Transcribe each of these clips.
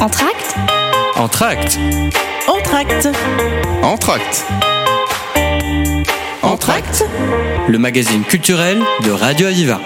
Entracte Entracte Entracte Entracte Entracte Le magazine culturel de Radio Aviva.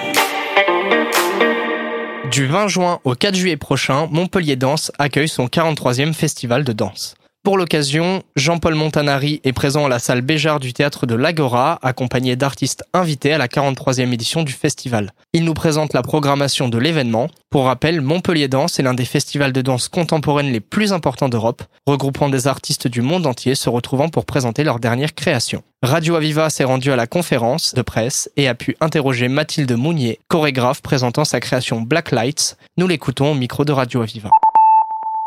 Du 20 juin au 4 juillet prochain, Montpellier Danse accueille son 43e festival de danse. Pour l'occasion, Jean-Paul Montanari est présent à la salle Béjart du théâtre de l'Agora, accompagné d'artistes invités à la 43e édition du festival. Il nous présente la programmation de l'événement. Pour rappel, Montpellier Danse est l'un des festivals de danse contemporaine les plus importants d'Europe, regroupant des artistes du monde entier se retrouvant pour présenter leur dernière création. Radio Aviva s'est rendu à la conférence de presse et a pu interroger Mathilde Mounier, chorégraphe présentant sa création Black Lights. Nous l'écoutons au micro de Radio Aviva.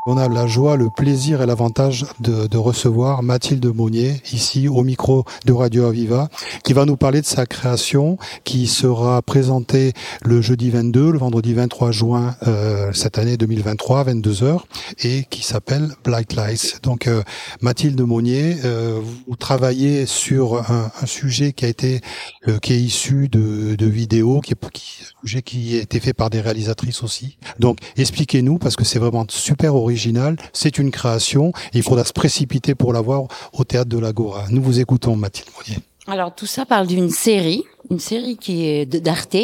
On a la joie, le plaisir et l'avantage de, de, recevoir Mathilde Monnier ici au micro de Radio Aviva qui va nous parler de sa création qui sera présentée le jeudi 22, le vendredi 23 juin euh, cette année 2023 22h et qui s'appelle Black Lights. Donc euh, Mathilde Monnier, euh, vous travaillez sur un, un, sujet qui a été euh, qui est issu de, de vidéos, qui, qui, sujet qui a été fait par des réalisatrices aussi. Donc expliquez-nous parce que c'est vraiment super original c'est une création, il faudra se précipiter pour la voir au théâtre de l'Agora. Nous vous écoutons, Mathilde Moyer. Alors tout ça parle d'une série, une série qui est d'Arte.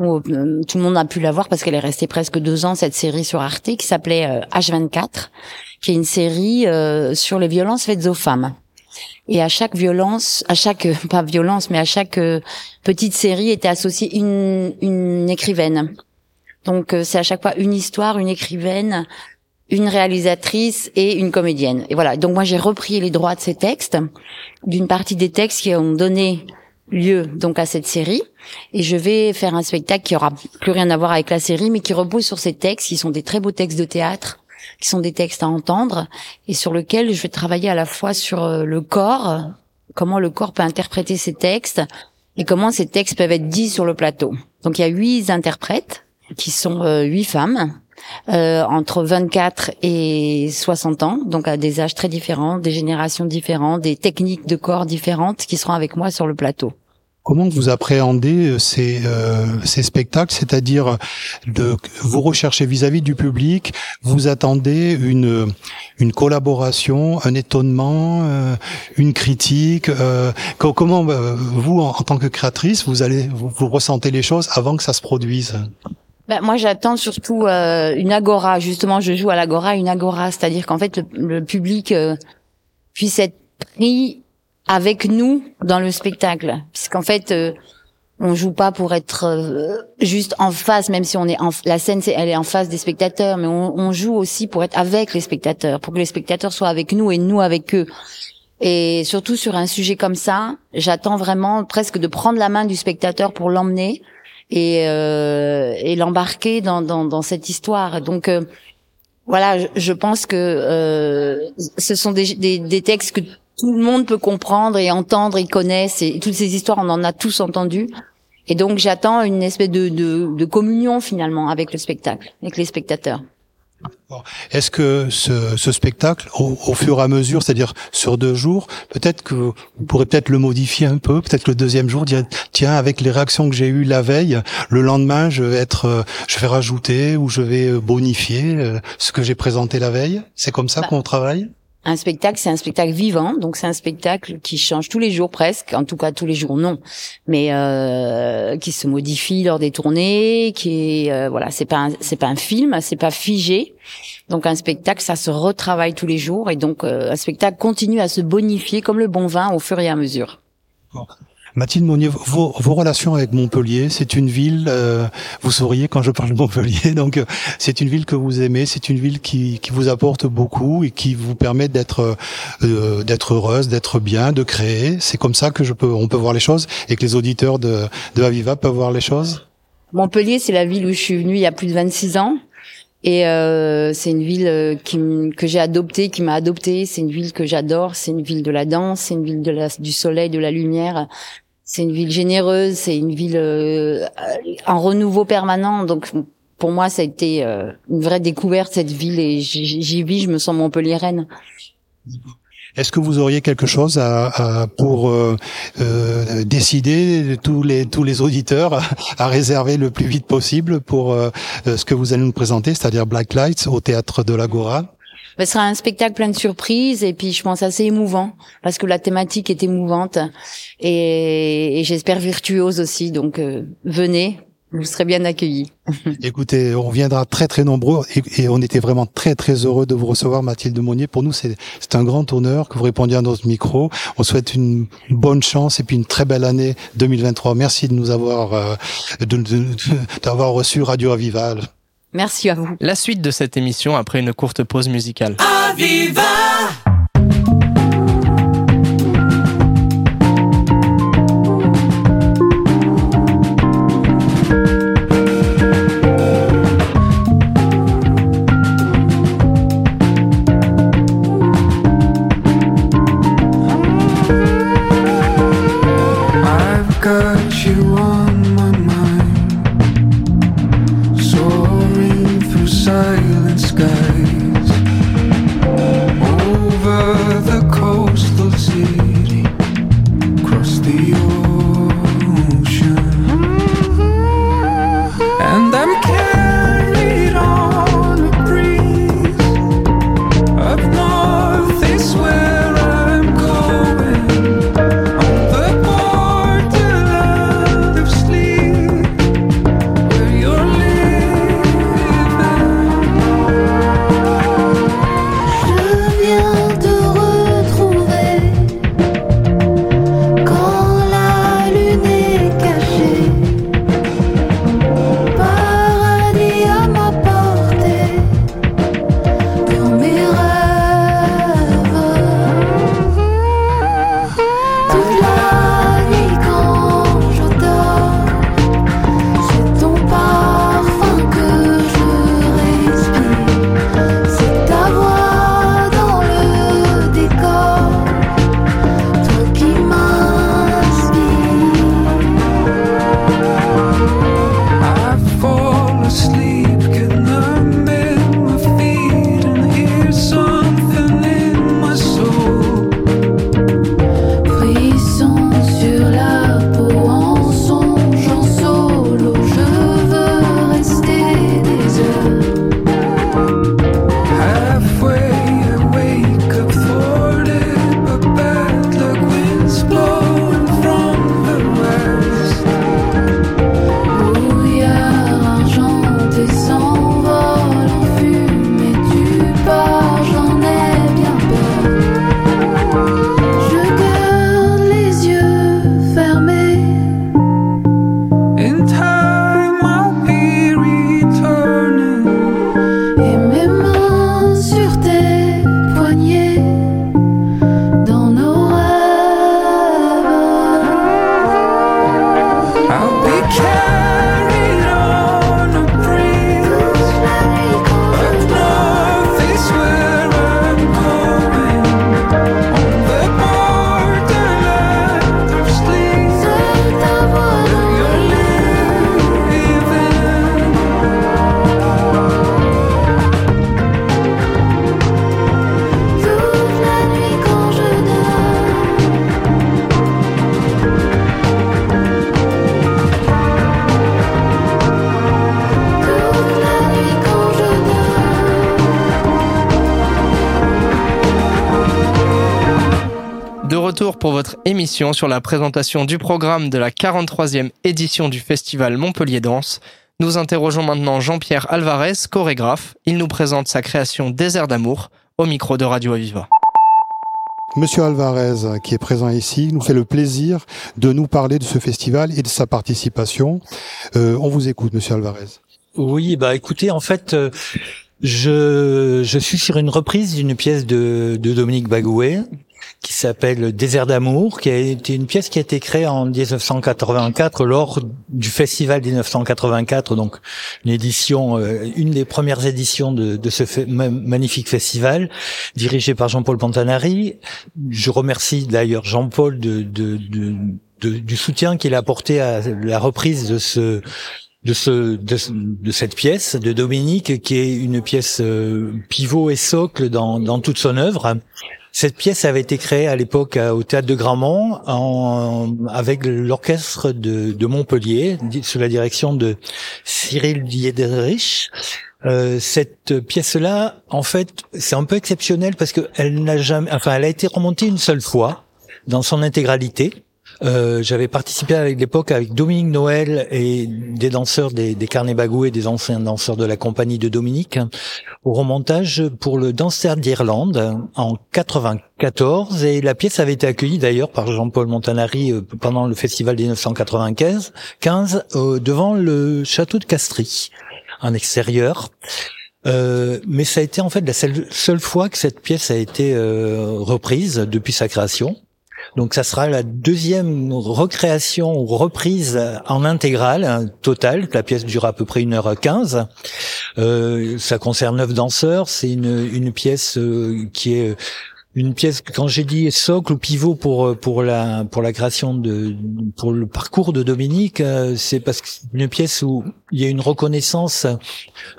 Euh, tout le monde a pu la voir parce qu'elle est restée presque deux ans cette série sur Arte qui s'appelait euh, H24, qui est une série euh, sur les violences faites aux femmes. Et à chaque violence, à chaque pas violence, mais à chaque petite série était associée une, une écrivaine. Donc c'est à chaque fois une histoire, une écrivaine, une réalisatrice et une comédienne. Et voilà. Donc moi j'ai repris les droits de ces textes, d'une partie des textes qui ont donné lieu donc à cette série, et je vais faire un spectacle qui aura plus rien à voir avec la série, mais qui repose sur ces textes, qui sont des très beaux textes de théâtre, qui sont des textes à entendre, et sur lesquels je vais travailler à la fois sur euh, le corps, comment le corps peut interpréter ces textes, et comment ces textes peuvent être dits sur le plateau. Donc il y a huit interprètes, qui sont euh, huit femmes, euh, entre 24 et 60 ans, donc à des âges très différents, des générations différentes, des techniques de corps différentes qui seront avec moi sur le plateau. Comment vous appréhendez euh, ces, euh, ces spectacles, c'est-à-dire de vous recherchez vis-à-vis du public, vous attendez une une collaboration, un étonnement, euh, une critique. Euh, comment euh, vous, en, tant que créatrice, vous allez vous ressentez les choses avant que ça se produise? Ben, moi, j'attends surtout euh, une agora. Justement, je joue à l'agora, une agora, c'est-à-dire qu'en fait, le, le public euh, puisse être pris avec nous dans le spectacle, puisqu'en fait, euh, on joue pas pour être euh, juste en face, même si on est en la scène, elle est en face des spectateurs, mais on, on, joue aussi pour être avec les spectateurs, pour que les spectateurs soient avec nous et nous avec eux. Et surtout sur un sujet comme ça, j'attends vraiment presque de prendre la main du spectateur pour l'emmener et, euh, et l'embarquer dans, dans, dans, cette histoire. Donc euh, voilà, je, pense que euh, ce sont des, des, des, textes que tout le monde peut comprendre et entendre et connaissent. Et toutes ces histoires, on en a tous entendu. Et donc j'attends une espèce de, de, de communion finalement avec le spectacle, avec les spectateurs. Est-ce que ce, ce spectacle, au, au, fur et à mesure, c'est-à-dire sur deux jours, peut-être que vous pourrez peut-être le modifier un peu, peut-être que le deuxième jour, dire tiens, avec les réactions que j'ai eues la veille, le lendemain, je vais être, euh, je vais rajouter ou je vais bonifier euh, ce que j'ai présenté la veille. C'est comme ça bah. qu'on travaille? Un spectacle, c'est un spectacle vivant, donc c'est un spectacle qui change tous les jours presque, en tout cas tous les jours non, mais euh, qui se modifie lors des tournées, qui euh, voilà, c'est pas c'est pas un film, c'est pas figé. Donc un spectacle, ça se retravaille tous les jours et donc euh, un spectacle continue à se bonifier comme le bon vin au fur et à mesure. Mathilde Monnier, vos, vos, relations avec Montpellier, c'est une ville, euh, vous souriez quand je parle de Montpellier, donc euh, c'est une ville que vous aimez, c'est une ville qui, qui, vous apporte beaucoup et qui vous permet d'être euh, d'être heureuse, d'être bien, de créer. C'est comme ça que je peux, on peut voir les choses et que les auditeurs de, de Aviva peuvent voir les choses. Montpellier, c'est la ville où je suis venue il y a plus de 26 ans. Et euh, c'est une ville qui, que j'ai adoptée, qui m'a adoptée. C'est une ville que j'adore. C'est une ville de la danse. C'est une ville de la, du soleil, de la lumière. C'est une ville généreuse, c'est une ville euh, en renouveau permanent. Donc pour moi, ça a été euh, une vraie découverte cette ville et j'y vis, je me sens Montpellier-Rennes. Est-ce que vous auriez quelque chose à, pour euh, euh, décider tous les tous les auditeurs à, réserver le plus vite possible pour euh, ce que vous allez nous présenter, c'est-à-dire Black Lights au théâtre de l'Agora? Ce sera un spectacle plein de surprises et puis je pense assez émouvant parce que la thématique est émouvante et, j'espère virtuose aussi. Donc venez, vous serez bien accueillis. Écoutez, on viendra très très nombreux et, on était vraiment très très heureux de vous recevoir, Mathilde Monnier. Pour nous, c'est un grand honneur que vous répondiez à notre micro. On souhaite une bonne chance et puis une très belle année 2023. Merci de nous avoir euh, d'avoir reçu Radio Avival. Merci à vous. La suite de cette émission après une courte pause musicale. Aviva pour votre émission sur la présentation du programme de la 43e édition du festival Montpellier Danse. Nous interrogeons maintenant Jean-Pierre Alvarez, chorégraphe. Il nous présente sa création Désert d'amour au micro de Radio Aviva. Monsieur Alvarez, qui est présent ici, nous fait le plaisir de nous parler de ce festival et de sa participation. Euh, on vous écoute, Monsieur Alvarez. Oui, bah écoutez, en fait, euh, je, je suis sur une reprise d'une pièce de, de Dominique Bagouet qui s'appelle Désert d'amour, qui a été une pièce qui a été créée en 1984 lors du festival 1984, donc une édition, euh, une des premières éditions de, ce magnifique festival, dirigé par Jean-Paul Pantanari. Je remercie d'ailleurs Jean-Paul du soutien qu'il a apporté à la reprise de ce de, cette pièce de Dominique qui est une pièce euh, pivot et socle dans, dans toute son œuvre Cette pièce avait été créée à l'époque au théâtre de Grandmont en, avec l'orchestre de, de, Montpellier sous la direction de Cyril Diederich. Euh, cette pièce-là, en fait, c'est un peu exceptionnel parce que elle n'a jamais, enfin, elle a été remontée une seule fois dans son intégralité. Euh, j'avais participé avec l'époque avec Dominique Noël et des danseurs des, des Carnets Bagou et des anciens danseurs de la compagnie de Dominique au remontage pour le Dancer d'Irlande en 94 et la pièce avait été accueillie d'ailleurs par Jean-Paul Montanari euh, pendant le festival 1995 15 euh, devant le château de Castries en extérieur. Euh, mais ça a été en fait la seule, seule fois que cette pièce a été reprise depuis sa création. Donc ça sera la deuxième recréation ou reprise en intégrale, hein, totale. La pièce dure à peu près une heure quinze. Euh, ça concerne neuf danseurs. C'est une, une pièce euh, qui est une pièce quand j'ai dit socle ou pivot pour euh, pour la pour la création de pour le parcours de Dominique euh, c'est parce que c'est une pièce où il y a une reconnaissance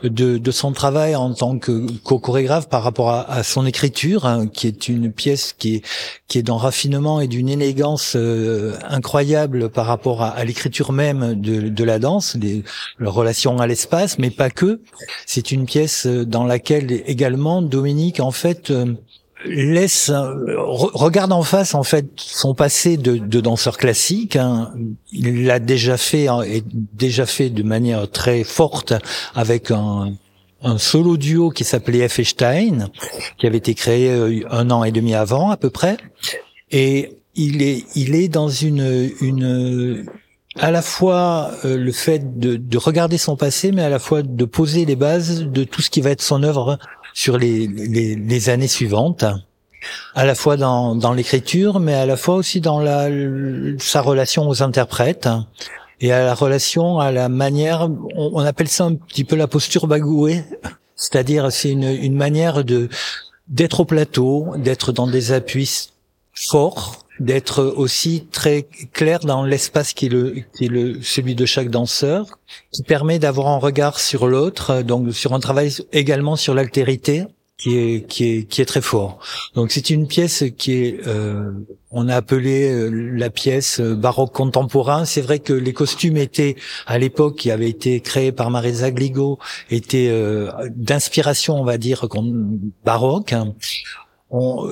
de de son travail en tant que chorégraphe par rapport à, son écriture hein, qui est une pièce qui est qui est d'un raffinement et d'une élégance euh, incroyable par rapport à, l'écriture même de, de la danse les, la relation à l'espace mais pas que. C'est une pièce dans laquelle également Dominique en fait laisse regarde en face en fait son passé de, danseur classique. Hein. Il l'a déjà fait hein, et déjà fait de manière très forte avec un, solo duo qui s'appelait F. Stein, qui avait été créé euh, un an et demi avant à peu près. Et il est il est dans une une à la fois euh, le fait de, de, regarder son passé, mais à la fois de poser les bases de tout ce qui va être son œuvre sur les, les, les années suivantes, à la fois dans, dans l'écriture, mais à la fois aussi dans la, sa relation aux interprètes et à la relation à la manière, on, appelle ça un petit peu la posture bagouée, c'est-à-dire c'est une, une manière de d'être au plateau, d'être dans des appuis forts, d'être aussi très clair dans l'espace qui est le qui est le celui de chaque danseur, qui permet d'avoir un regard sur l'autre, donc sur un travail également sur l'altérité qui est qui est qui est très fort. Donc c'est une pièce qui est euh, on a appelé euh, la pièce euh, baroque contemporain. C'est vrai que les costumes étaient à l'époque qui avaient été créés par Marisa Gligo étaient euh, d'inspiration on va dire baroque. On,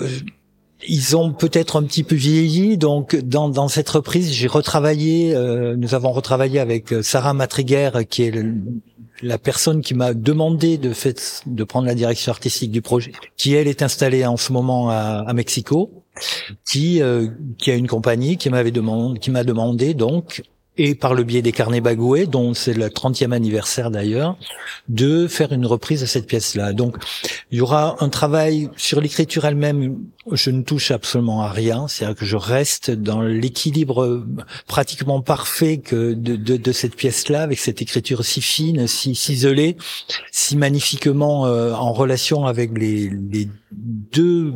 ils ont peut-être un petit peu vieilli, donc dans, dans cette reprise, j'ai retravaillé, euh, nous avons retravaillé avec euh, Sarah Matriguer, qui est la personne qui m'a demandé de, fait, de prendre la direction artistique du projet, qui elle est installée en ce moment à, à Mexico, qui, euh, qui a une compagnie qui m'avait demandé, qui m'a demandé donc et par le biais des carnets Bagoué, dont c'est le 30e anniversaire d'ailleurs, de faire une reprise de cette pièce-là. Donc, il y aura un travail sur l'écriture elle-même. Je ne touche absolument à rien, c'est-à-dire que je reste dans l'équilibre pratiquement parfait que de, de, de cette pièce-là, avec cette écriture si fine, si isolée, si magnifiquement euh, en relation avec les, les deux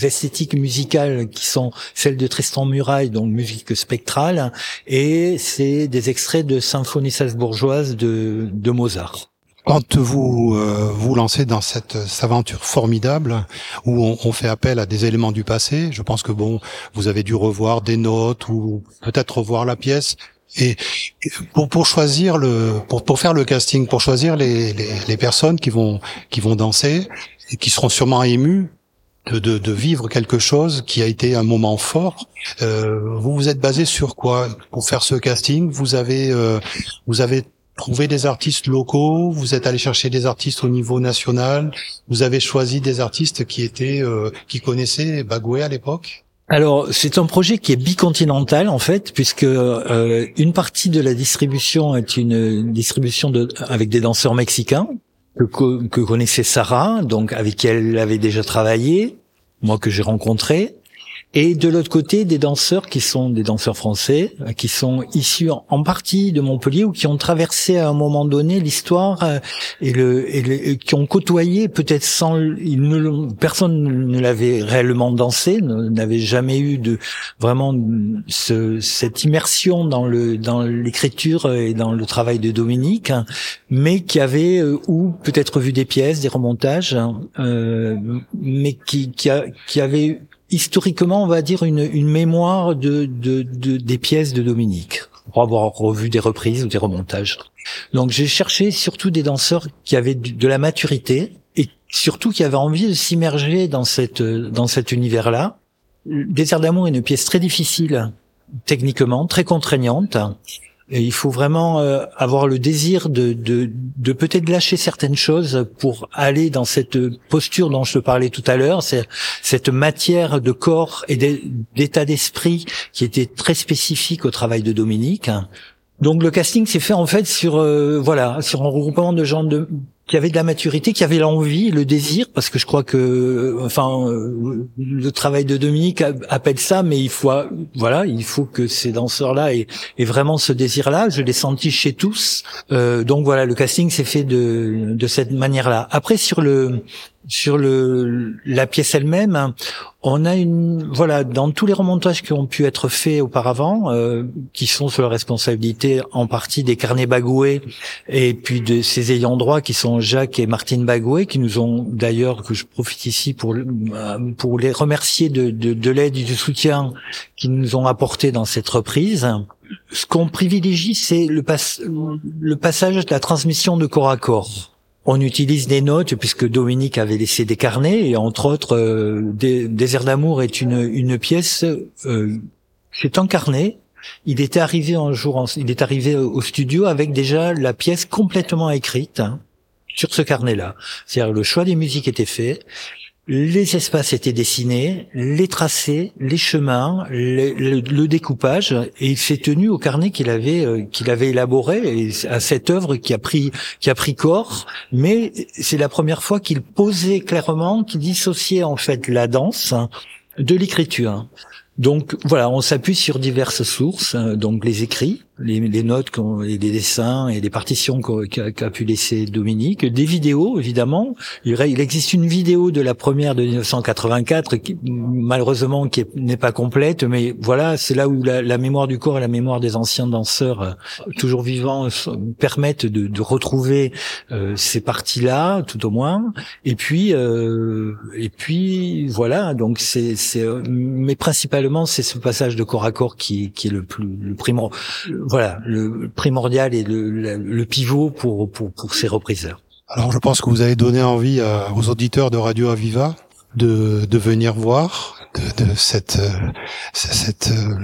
esthétiques musicales qui sont celles de Tristan Muraille, donc musique spectrale, et c'est des extraits de symphonie salzbourgeoise de, de Mozart. Quand vous euh, vous lancez dans cette, aventure formidable où on, on, fait appel à des éléments du passé, je pense que bon, vous avez dû revoir des notes ou peut-être revoir la pièce. Et pour, pour choisir le pour, pour faire le casting, pour choisir les, les, les personnes qui vont qui vont danser et qui seront sûrement émues de, de, vivre quelque chose qui a été un moment fort. Euh, vous vous êtes basé sur quoi pour faire ce casting? Vous avez euh, vous avez trouvé des artistes locaux, vous êtes allé chercher des artistes au niveau national, vous avez choisi des artistes qui étaient euh, qui connaissaient Bagoué à l'époque? Alors c'est un projet qui est bicontinental en fait, puisque euh, une partie de la distribution est une distribution de, avec des danseurs mexicains que, que connaissait Sarah, donc avec qui elle avait déjà travaillé, moi que j'ai rencontré. Et de l'autre côté, des danseurs qui sont des danseurs français, euh, qui sont issus en partie de Montpellier ou qui ont traversé à un moment donné l'histoire euh, et le, et qui ont côtoyé peut-être sans, ils ne, personne ne l'avait réellement dansé, n'avait jamais eu de vraiment ce, cette immersion dans le dans l'écriture et dans le travail de Dominique, hein, mais qui avait euh, ou peut-être vu des pièces, des remontages, hein, euh, mais qui qui, a, qui avait historiquement, on va dire, une, une mémoire de, de, de, des pièces de Dominique, pour avoir revu des reprises ou des remontages. Donc j'ai cherché surtout des danseurs qui avaient de la maturité et surtout qui avaient envie de s'immerger dans cette dans cet univers-là. Désert d'amour est une pièce très difficile techniquement, très contraignante, il faut vraiment euh, avoir le désir de, de, de peut-être lâcher certaines choses pour aller dans cette posture dont je te parlais tout à l'heure, c'est cette matière de corps et d'état d'esprit qui était très spécifique au travail de Dominique. Donc le casting s'est fait en fait sur euh, voilà sur un regroupement de gens de qui avait de la maturité, qui avait l'envie, le désir, parce que je crois que, enfin, le travail de Dominique appelle ça, mais il faut, voilà, il faut que ces danseurs-là aient, vraiment ce désir-là. Je l'ai senti chez tous. Euh, donc voilà, le casting s'est fait de, de cette manière-là. Après, sur le sur le la pièce elle-même, on a une voilà dans tous les remontages qui ont pu être faits auparavant, euh, qui sont sous la responsabilité en partie des carnets Bagoué et puis de ses ayants droit qui sont Jacques et Martine Bagoué, qui nous ont d'ailleurs que je profite ici pour pour les remercier de de, de l'aide et du soutien qu'ils nous ont apporté dans cette reprise. Ce qu'on privilégie, c'est le, le passage de la transmission de corps à corps on utilise des notes puisque Dominique avait laissé des carnets et entre autres euh, Désert d'amour est une, pièce euh, c'est un carnet. Il était arrivé un jour il est arrivé au studio avec déjà la pièce complètement écrite hein, sur ce carnet là c'est-à-dire le choix des musiques était fait les espaces étaient dessinés, les tracés, les chemins, le, découpage, et il s'est tenu au carnet qu'il avait euh, qu'il avait élaboré et à cette œuvre qui a pris qui a pris corps. Mais c'est la première fois qu'il posait clairement, qu'il dissociait en fait la danse de l'écriture. Donc voilà, on s'appuie sur diverses sources, euh, donc les écrits, les, notes, et les dessins et les partitions qu'a pu laisser Dominique, des vidéos évidemment. Il, existe une vidéo de la première de 1984 qui malheureusement qui n'est pas complète, mais voilà, c'est là où la, mémoire du corps et la mémoire des anciens danseurs euh, toujours vivants permettent de, de retrouver euh, ces parties-là, tout au moins. Et puis euh, et puis voilà, donc c'est mais principalement c'est ce passage de corps à corps qui, est le plus voilà le primordial et le, pivot pour, ces repriseurs. Alors je pense que vous avez donné envie aux auditeurs de Radio Aviva de, venir voir cette, euh, euh,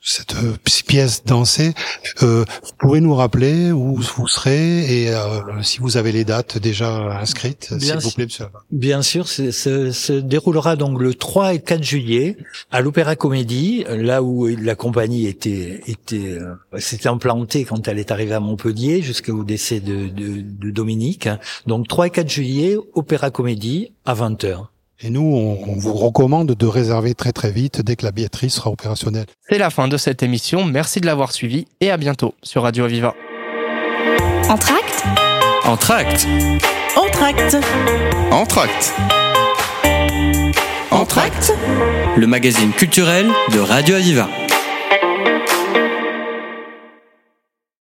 cette euh, pièce dansée. Euh, vous pouvez nous rappeler où vous serez et euh, si vous avez les dates déjà inscrites, s'il vous plaît, monsieur. Bien sûr, ça se déroulera donc le 3 et 4 juillet à l'Opéra Comédie, là où la compagnie était était s'était implantée quand elle est arrivée à Montpellier jusqu'au décès de, de, de Dominique. Donc 3 et 4 juillet, Opéra Comédie à 20h. Et nous, on, vous recommande de réserver très très vite dès que la billetterie sera opérationnelle. C'est la fin de cette émission. Merci de l'avoir suivi et à bientôt sur Radio Aviva. Entracte Entracte Entracte Entracte Entracte Le magazine culturel de Radio Aviva.